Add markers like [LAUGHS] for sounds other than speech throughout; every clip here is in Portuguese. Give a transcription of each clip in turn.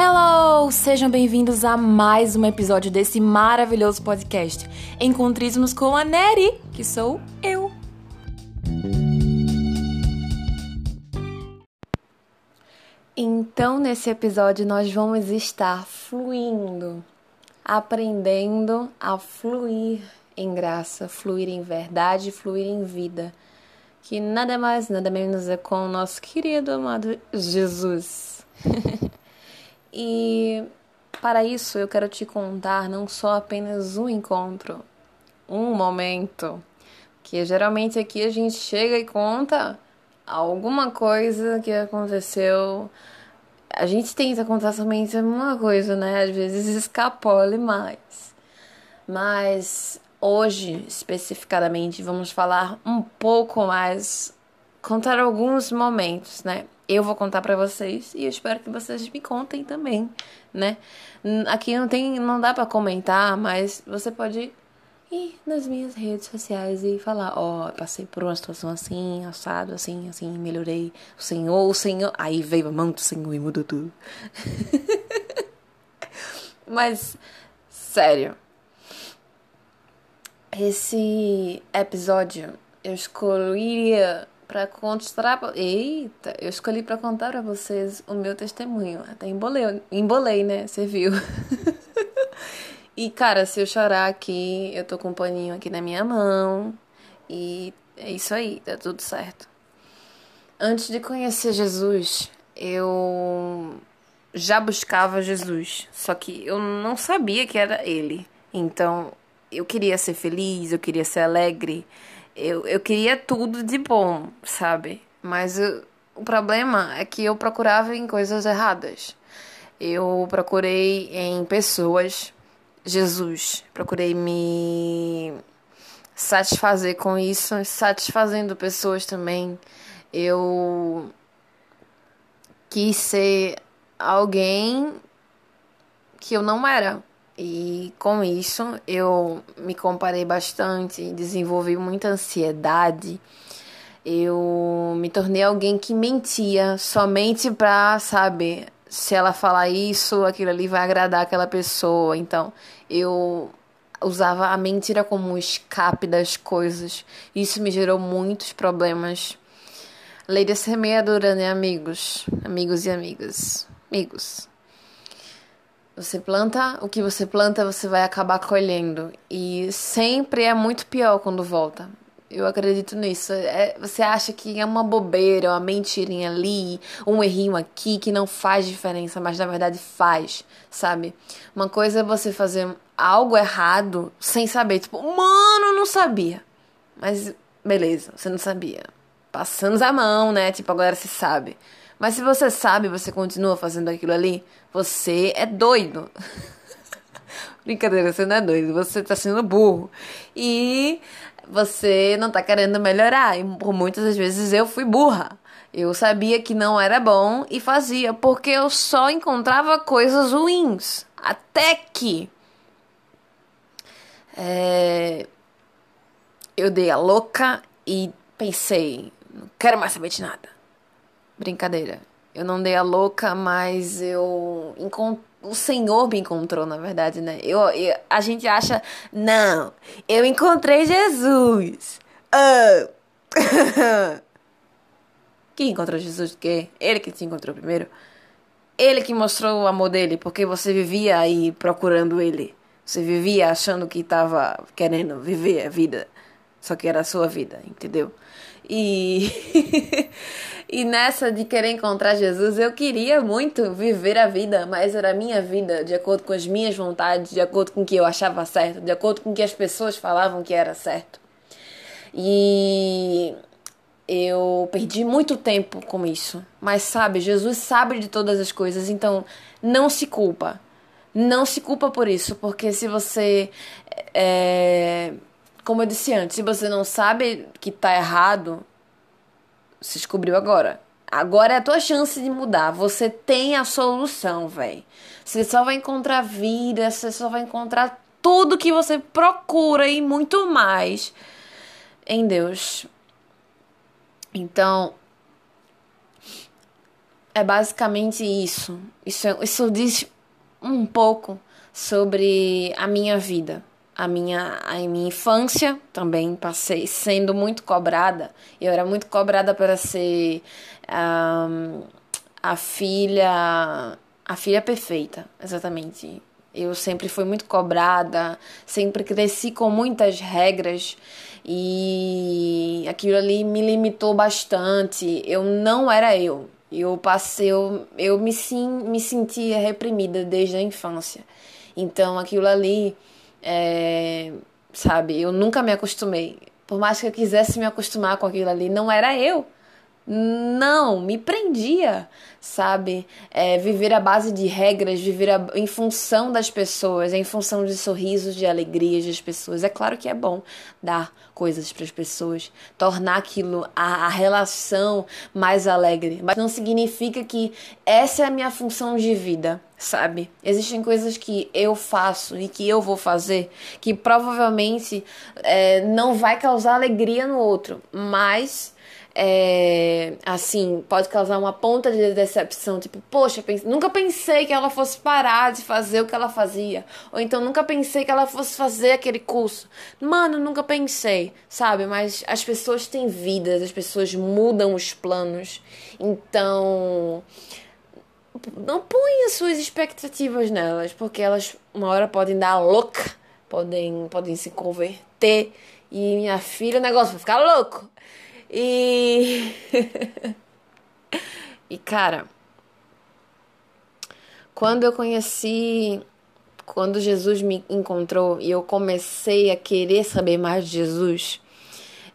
Hello! Sejam bem-vindos a mais um episódio desse maravilhoso podcast. Encontrismos com a Neri, que sou eu. Então, nesse episódio, nós vamos estar fluindo, aprendendo a fluir em graça, fluir em verdade, fluir em vida. Que nada mais, nada menos é com o nosso querido amado Jesus. [LAUGHS] e para isso eu quero te contar não só apenas um encontro, um momento, que geralmente aqui a gente chega e conta alguma coisa que aconteceu. A gente tenta contar somente uma coisa, né? Às vezes [LAUGHS] escapola mais. Mas hoje, especificadamente, vamos falar um pouco mais, contar alguns momentos, né? Eu vou contar para vocês e eu espero que vocês me contem também, né? Aqui não tem, não dá para comentar, mas você pode ir nas minhas redes sociais e falar, ó, oh, passei por uma situação assim, assado, assim, assim, melhorei. O Senhor, o Senhor. Aí veio a mão do Senhor e mudou tudo. [LAUGHS] Mas, sério. Esse episódio eu escolheria para contar. Eita, eu escolhi para contar para vocês o meu testemunho. Até embolei, embolei né? Você viu? [LAUGHS] E, cara, se eu chorar aqui, eu tô com um paninho aqui na minha mão. E é isso aí, tá tudo certo. Antes de conhecer Jesus, eu já buscava Jesus, só que eu não sabia que era ele. Então, eu queria ser feliz, eu queria ser alegre, eu, eu queria tudo de bom, sabe? Mas eu, o problema é que eu procurava em coisas erradas. Eu procurei em pessoas Jesus. Procurei me satisfazer com isso, satisfazendo pessoas também. Eu quis ser alguém que eu não era. E com isso eu me comparei bastante, desenvolvi muita ansiedade. Eu me tornei alguém que mentia somente pra, sabe, se ela falar isso, aquilo ali vai agradar aquela pessoa. Então, eu usava a mentira como um escape das coisas. Isso me gerou muitos problemas. Lei da semeadura, né, amigos? Amigos e amigas. Amigos. Você planta, o que você planta, você vai acabar colhendo. E sempre é muito pior quando volta. Eu acredito nisso. É, você acha que é uma bobeira, uma mentirinha ali, um errinho aqui que não faz diferença, mas na verdade faz, sabe? Uma coisa é você fazer algo errado sem saber, tipo, mano, não sabia. Mas beleza, você não sabia. Passamos a mão, né? Tipo, agora você sabe. Mas se você sabe, você continua fazendo aquilo ali, você é doido. [LAUGHS] Brincadeira, você não é doido, você tá sendo burro. E você não tá querendo melhorar. E por muitas das vezes eu fui burra. Eu sabia que não era bom e fazia, porque eu só encontrava coisas ruins. Até que. É, eu dei a louca e pensei: não quero mais saber de nada. Brincadeira. Eu não dei a louca, mas eu encontrei o Senhor me encontrou, na verdade, né? Eu, eu, a gente acha, não, eu encontrei Jesus. Oh. [LAUGHS] Quem encontrou Jesus? O quê? Ele que te encontrou primeiro? Ele que mostrou o amor dele, porque você vivia aí procurando ele. Você vivia achando que estava querendo viver a vida, só que era a sua vida, entendeu? E [LAUGHS] E nessa de querer encontrar Jesus, eu queria muito viver a vida, mas era a minha vida, de acordo com as minhas vontades, de acordo com o que eu achava certo, de acordo com o que as pessoas falavam que era certo. E eu perdi muito tempo com isso. Mas sabe, Jesus sabe de todas as coisas, então não se culpa. Não se culpa por isso, porque se você. É, como eu disse antes, se você não sabe que tá errado, se descobriu agora. Agora é a tua chance de mudar. Você tem a solução, velho. Você só vai encontrar vida, você só vai encontrar tudo que você procura e muito mais em Deus. Então, é basicamente isso. Isso, isso diz um pouco sobre a minha vida. A minha, a minha infância também passei sendo muito cobrada. Eu era muito cobrada para ser um, a filha a filha perfeita, exatamente. Eu sempre fui muito cobrada, sempre cresci com muitas regras e aquilo ali me limitou bastante. Eu não era eu. Eu passei, eu, eu me, sim, me sentia reprimida desde a infância. Então aquilo ali, é, sabe, eu nunca me acostumei. Por mais que eu quisesse me acostumar com aquilo ali, não era eu. Não, me prendia, sabe? É, viver à base de regras, viver a, em função das pessoas, em função de sorrisos, de alegrias das pessoas. É claro que é bom dar coisas para as pessoas, tornar aquilo, a, a relação mais alegre, mas não significa que essa é a minha função de vida, sabe? Existem coisas que eu faço e que eu vou fazer que provavelmente é, não vai causar alegria no outro, mas é, assim, pode causar uma ponta de decepção, tipo, poxa, pense, nunca pensei que ela fosse parar de fazer o que ela fazia, ou então nunca pensei que ela fosse fazer aquele curso. Mano, nunca pensei, sabe? Mas as pessoas têm vidas, as pessoas mudam os planos. Então, não ponha suas expectativas nelas, porque elas uma hora podem dar louca, podem, podem se converter e minha filha, o negócio vai ficar louco. E. [LAUGHS] e cara, quando eu conheci. Quando Jesus me encontrou e eu comecei a querer saber mais de Jesus,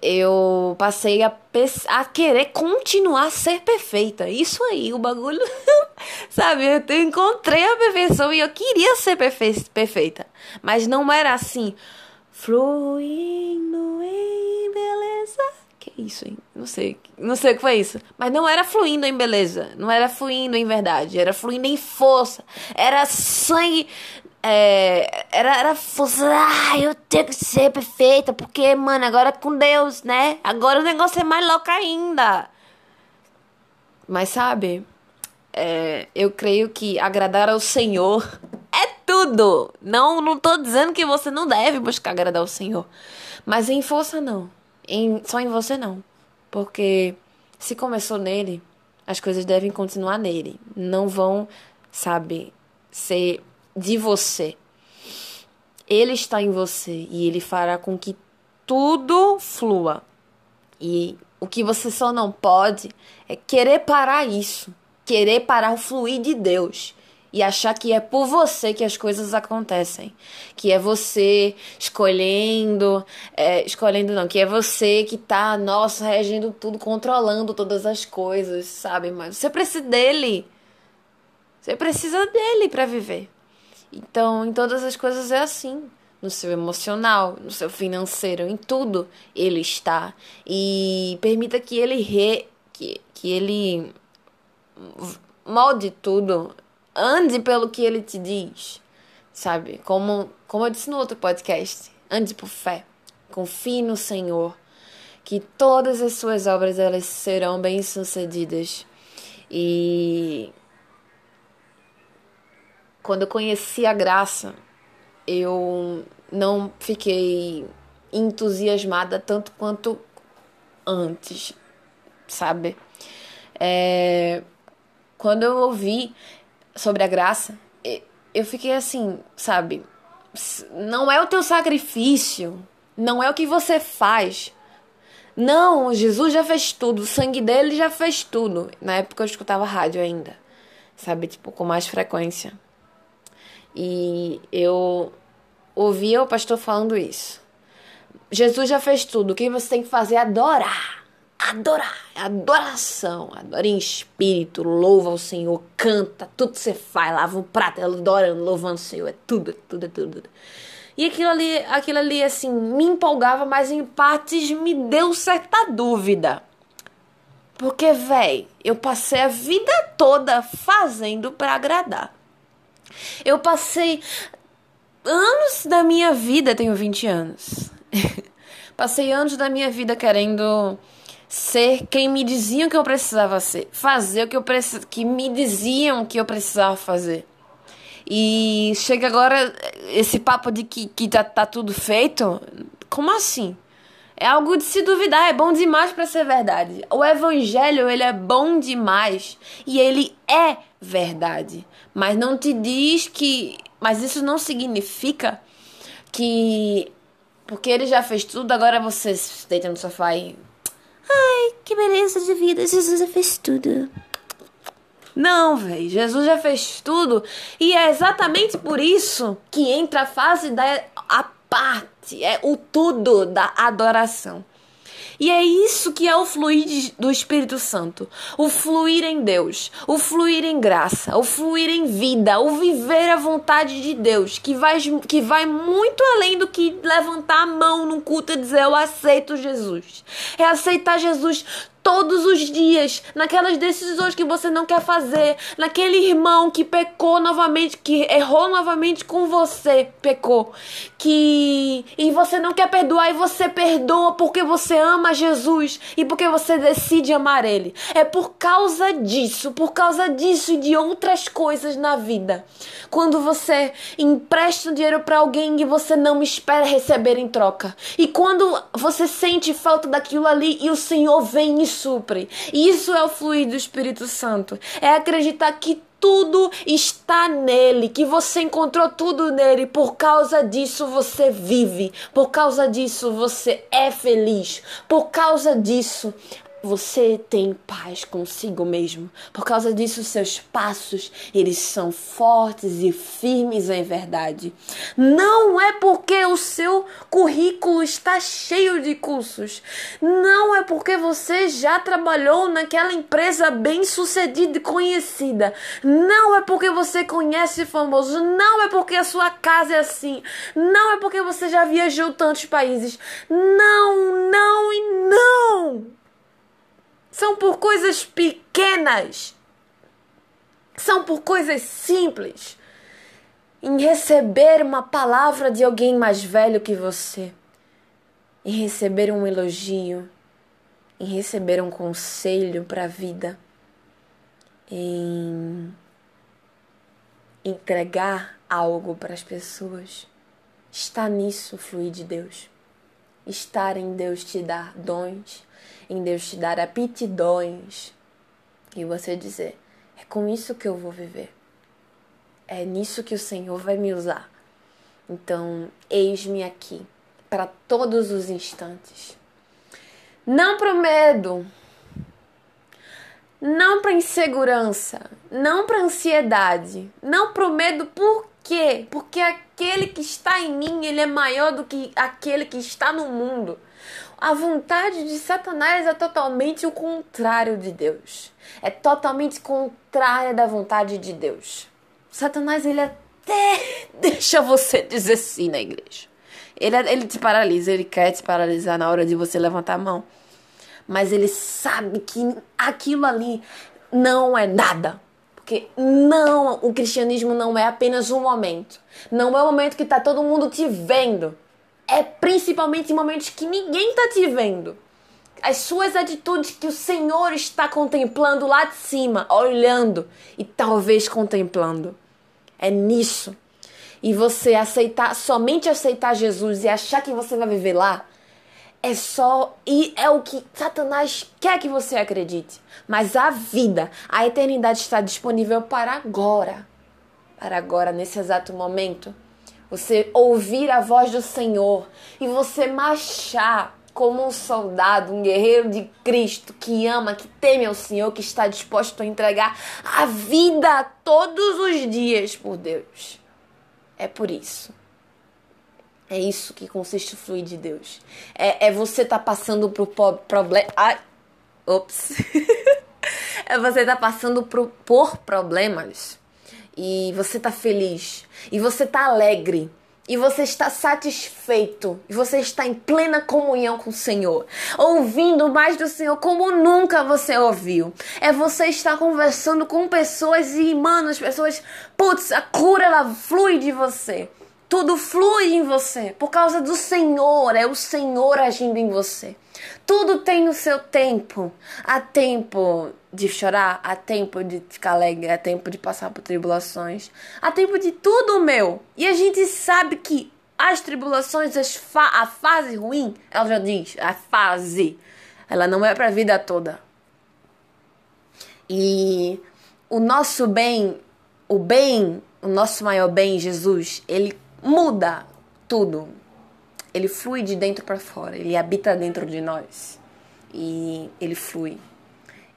eu passei a, a querer continuar a ser perfeita. Isso aí, o bagulho. [LAUGHS] Sabe, eu encontrei a perfeição e eu queria ser perfe perfeita. Mas não era assim. Fluindo em que isso, hein? Não sei. Não sei o que foi isso. Mas não era fluindo em beleza. Não era fluindo em verdade. Era fluindo em força. Era sangue. É, era, era força. Ah, eu tenho que ser perfeita. Porque, mano, agora é com Deus, né? Agora o negócio é mais louco ainda. Mas sabe? É, eu creio que agradar ao Senhor é tudo. Não, não tô dizendo que você não deve buscar agradar ao Senhor. Mas em força, não. Em, só em você não. Porque se começou nele, as coisas devem continuar nele. Não vão, sabe, ser de você. Ele está em você e ele fará com que tudo flua. E o que você só não pode é querer parar isso, querer parar o fluir de Deus e achar que é por você que as coisas acontecem, que é você escolhendo, é, escolhendo não, que é você que tá, nossa, regendo tudo, controlando todas as coisas, sabe? Mas você precisa dele. Você precisa dele para viver. Então, em todas as coisas é assim. No seu emocional, no seu financeiro, em tudo ele está. E permita que ele re, que, que ele molde tudo ande pelo que ele te diz, sabe? Como, como eu disse no outro podcast, ande por fé, confie no Senhor, que todas as suas obras elas serão bem sucedidas. E quando eu conheci a graça, eu não fiquei entusiasmada tanto quanto antes, sabe? É, quando eu ouvi sobre a graça, eu fiquei assim, sabe? Não é o teu sacrifício, não é o que você faz. Não, Jesus já fez tudo, o sangue dele já fez tudo. Na época eu escutava rádio ainda, sabe? Tipo, com mais frequência. E eu ouvia o pastor falando isso. Jesus já fez tudo, o que você tem que fazer é adorar adorar, é adoração, adora em espírito, louva o Senhor, canta, tudo que você faz, lava um prato, adorando, louvando o Senhor, é tudo, é tudo, é tudo. E aquilo ali, aquilo ali, assim, me empolgava, mas em partes me deu certa dúvida. Porque, véi, eu passei a vida toda fazendo para agradar. Eu passei anos da minha vida, tenho 20 anos. [LAUGHS] passei anos da minha vida querendo ser quem me diziam que eu precisava ser, fazer o que eu precis... que me diziam que eu precisava fazer. E chega agora esse papo de que, que tá, tá tudo feito. Como assim? É algo de se duvidar, é bom demais para ser verdade. O evangelho, ele é bom demais e ele é verdade. Mas não te diz que, mas isso não significa que porque ele já fez tudo, agora você se deita no sofá e ai, que beleza de vida, Jesus já fez tudo. Não, velho, Jesus já fez tudo e é exatamente por isso que entra a fase da a parte, é o tudo da adoração. E é isso que é o fluir do Espírito Santo. O fluir em Deus, o fluir em graça, o fluir em vida, o viver a vontade de Deus, que vai, que vai muito além do que levantar a mão num culto e dizer eu aceito Jesus. É aceitar Jesus todos os dias, naquelas decisões que você não quer fazer, naquele irmão que pecou novamente, que errou novamente com você, pecou, que e você não quer perdoar e você perdoa porque você ama Jesus e porque você decide amar ele. É por causa disso, por causa disso e de outras coisas na vida. Quando você empresta dinheiro para alguém e você não espera receber em troca. E quando você sente falta daquilo ali e o Senhor vem e supre. Isso é o fluir do Espírito Santo. É acreditar que tudo está nele, que você encontrou tudo nele, por causa disso você vive, por causa disso você é feliz, por causa disso você tem paz consigo mesmo. Por causa disso, seus passos, eles são fortes e firmes em verdade. Não é porque o seu currículo está cheio de cursos. Não é porque você já trabalhou naquela empresa bem-sucedida e conhecida. Não é porque você conhece famoso. Não é porque a sua casa é assim. Não é porque você já viajou tantos países. Não, não e não são por coisas pequenas, são por coisas simples. Em receber uma palavra de alguém mais velho que você, em receber um elogio, em receber um conselho para a vida, em entregar algo para as pessoas. Está nisso fluir de Deus. Estar em Deus te dar dons, em Deus te dar aptidões e você dizer: é com isso que eu vou viver. É nisso que o Senhor vai me usar. Então, eis-me aqui para todos os instantes. Não para o medo, não para insegurança, não para ansiedade, não para o medo, por quê? Porque aquele que está em mim, ele é maior do que aquele que está no mundo. A vontade de Satanás é totalmente o contrário de Deus. É totalmente contrária da vontade de Deus. Satanás, ele até [LAUGHS] deixa você dizer sim na igreja. Ele, ele te paralisa, ele quer te paralisar na hora de você levantar a mão. Mas ele sabe que aquilo ali não é nada. Porque não, o cristianismo não é apenas um momento. Não é o momento que está todo mundo te vendo é principalmente em momentos que ninguém está te vendo. As suas atitudes que o Senhor está contemplando lá de cima, olhando e talvez contemplando. É nisso. E você aceitar, somente aceitar Jesus e achar que você vai viver lá, é só e é o que Satanás quer que você acredite. Mas a vida, a eternidade está disponível para agora. Para agora, nesse exato momento você ouvir a voz do Senhor e você marchar como um soldado, um guerreiro de Cristo que ama, que teme ao Senhor, que está disposto a entregar a vida todos os dias por Deus. É por isso. É isso que consiste o fluir de Deus. É, é você tá passando por problema. Ai, ops. [LAUGHS] é você tá passando por problemas e você está feliz e você está alegre e você está satisfeito e você está em plena comunhão com o Senhor, ouvindo mais do Senhor como nunca você ouviu. É você estar conversando com pessoas e, mano, as pessoas, putz, a cura ela flui de você. Tudo flui em você por causa do Senhor, é o Senhor agindo em você. Tudo tem o seu tempo. Há tempo de chorar, há tempo de ficar alegre, há tempo de passar por tribulações, há tempo de tudo, meu. E a gente sabe que as tribulações, as fa a fase ruim, ela já diz, a fase, ela não é para a vida toda. E o nosso bem, o bem, o nosso maior bem, Jesus, ele muda tudo. Ele flui de dentro para fora, ele habita dentro de nós. E ele flui.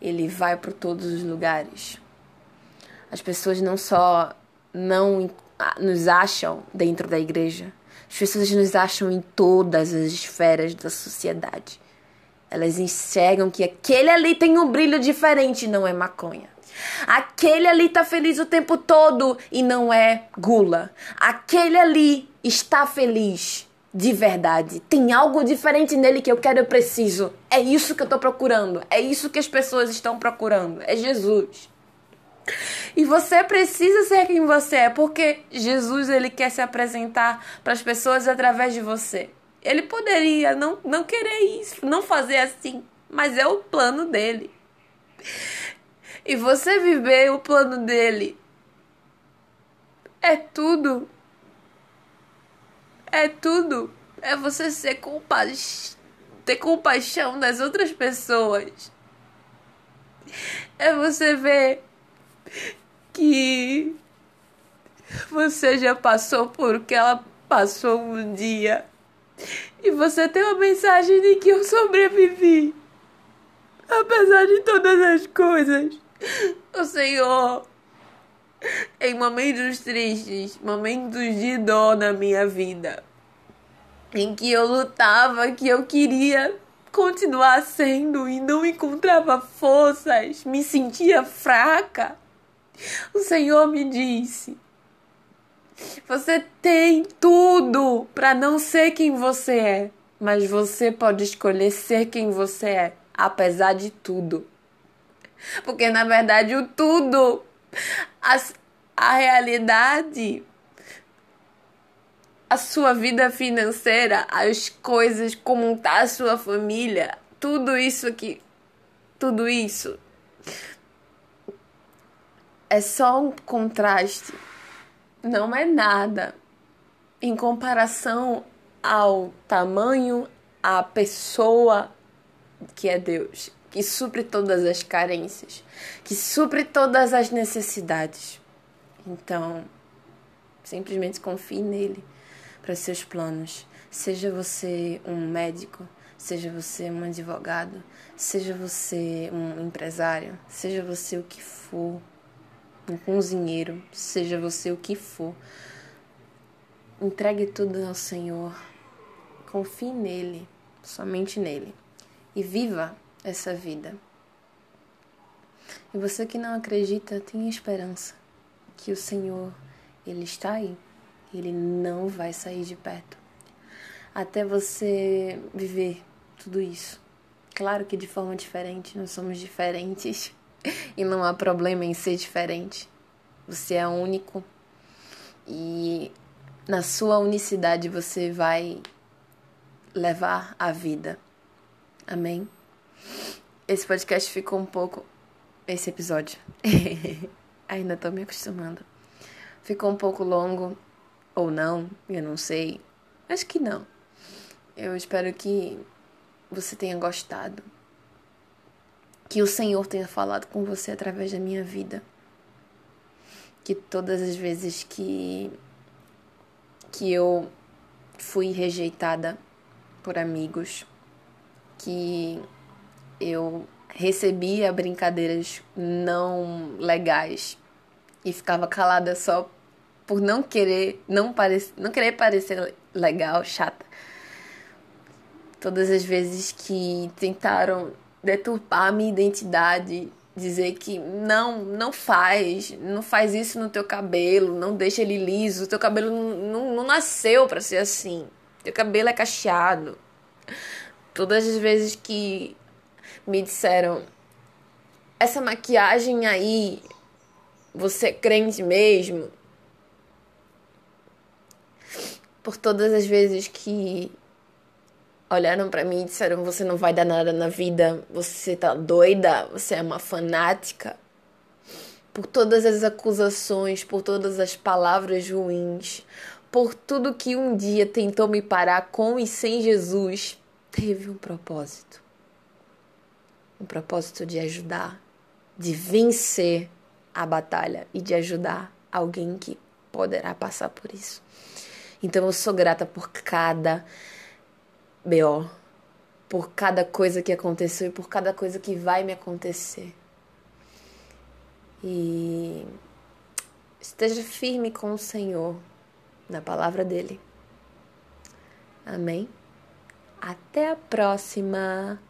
Ele vai para todos os lugares. As pessoas não só não nos acham dentro da igreja, as pessoas nos acham em todas as esferas da sociedade. Elas enxergam que aquele ali tem um brilho diferente, não é maconha. Aquele ali tá feliz o tempo todo e não é gula. Aquele ali está feliz de verdade. Tem algo diferente nele que eu quero, eu preciso. É isso que eu tô procurando. É isso que as pessoas estão procurando. É Jesus. E você precisa ser quem você é, porque Jesus ele quer se apresentar para as pessoas através de você. Ele poderia não, não querer isso, não fazer assim, mas é o plano dele. E você viver o plano dele é tudo. É tudo. É você ser compa ter compaixão das outras pessoas. É você ver que você já passou por o que ela passou um dia. E você tem uma mensagem de que eu sobrevivi. Apesar de todas as coisas. O Senhor, em momentos tristes, momentos de dor na minha vida, em que eu lutava, que eu queria continuar sendo e não encontrava forças, me sentia fraca. O Senhor me disse: Você tem tudo para não ser quem você é, mas você pode escolher ser quem você é, apesar de tudo. Porque na verdade o tudo, a, a realidade, a sua vida financeira, as coisas, como tá a sua família, tudo isso aqui, tudo isso é só um contraste, não é nada em comparação ao tamanho, à pessoa que é Deus que supre todas as carências, que supre todas as necessidades. Então, simplesmente confie nele para seus planos. Seja você um médico, seja você um advogado, seja você um empresário, seja você o que for, um cozinheiro, seja você o que for. Entregue tudo ao Senhor. Confie nele, somente nele. E viva essa vida. E você que não acredita, tenha esperança que o Senhor, Ele está aí. Ele não vai sair de perto. Até você viver tudo isso. Claro que de forma diferente, nós somos diferentes e não há problema em ser diferente. Você é único e na sua unicidade você vai levar a vida. Amém? Esse podcast ficou um pouco. Esse episódio. [LAUGHS] Ainda tô me acostumando. Ficou um pouco longo. Ou não, eu não sei. Acho que não. Eu espero que você tenha gostado. Que o Senhor tenha falado com você através da minha vida. Que todas as vezes que que eu fui rejeitada por amigos, que eu recebia brincadeiras não legais e ficava calada só por não querer não parecer não querer parecer legal chata todas as vezes que tentaram deturpar a minha identidade dizer que não não faz não faz isso no teu cabelo não deixa ele liso teu cabelo não, não, não nasceu para ser assim teu cabelo é cacheado todas as vezes que me disseram: essa maquiagem aí, você é crente mesmo? Por todas as vezes que olharam para mim e disseram: Você não vai dar nada na vida, você tá doida, você é uma fanática. Por todas as acusações, por todas as palavras ruins, por tudo que um dia tentou me parar com e sem Jesus, teve um propósito. Um propósito de ajudar, de vencer a batalha e de ajudar alguém que poderá passar por isso. Então eu sou grata por cada BO, por cada coisa que aconteceu e por cada coisa que vai me acontecer. E esteja firme com o Senhor na palavra dele. Amém? Até a próxima!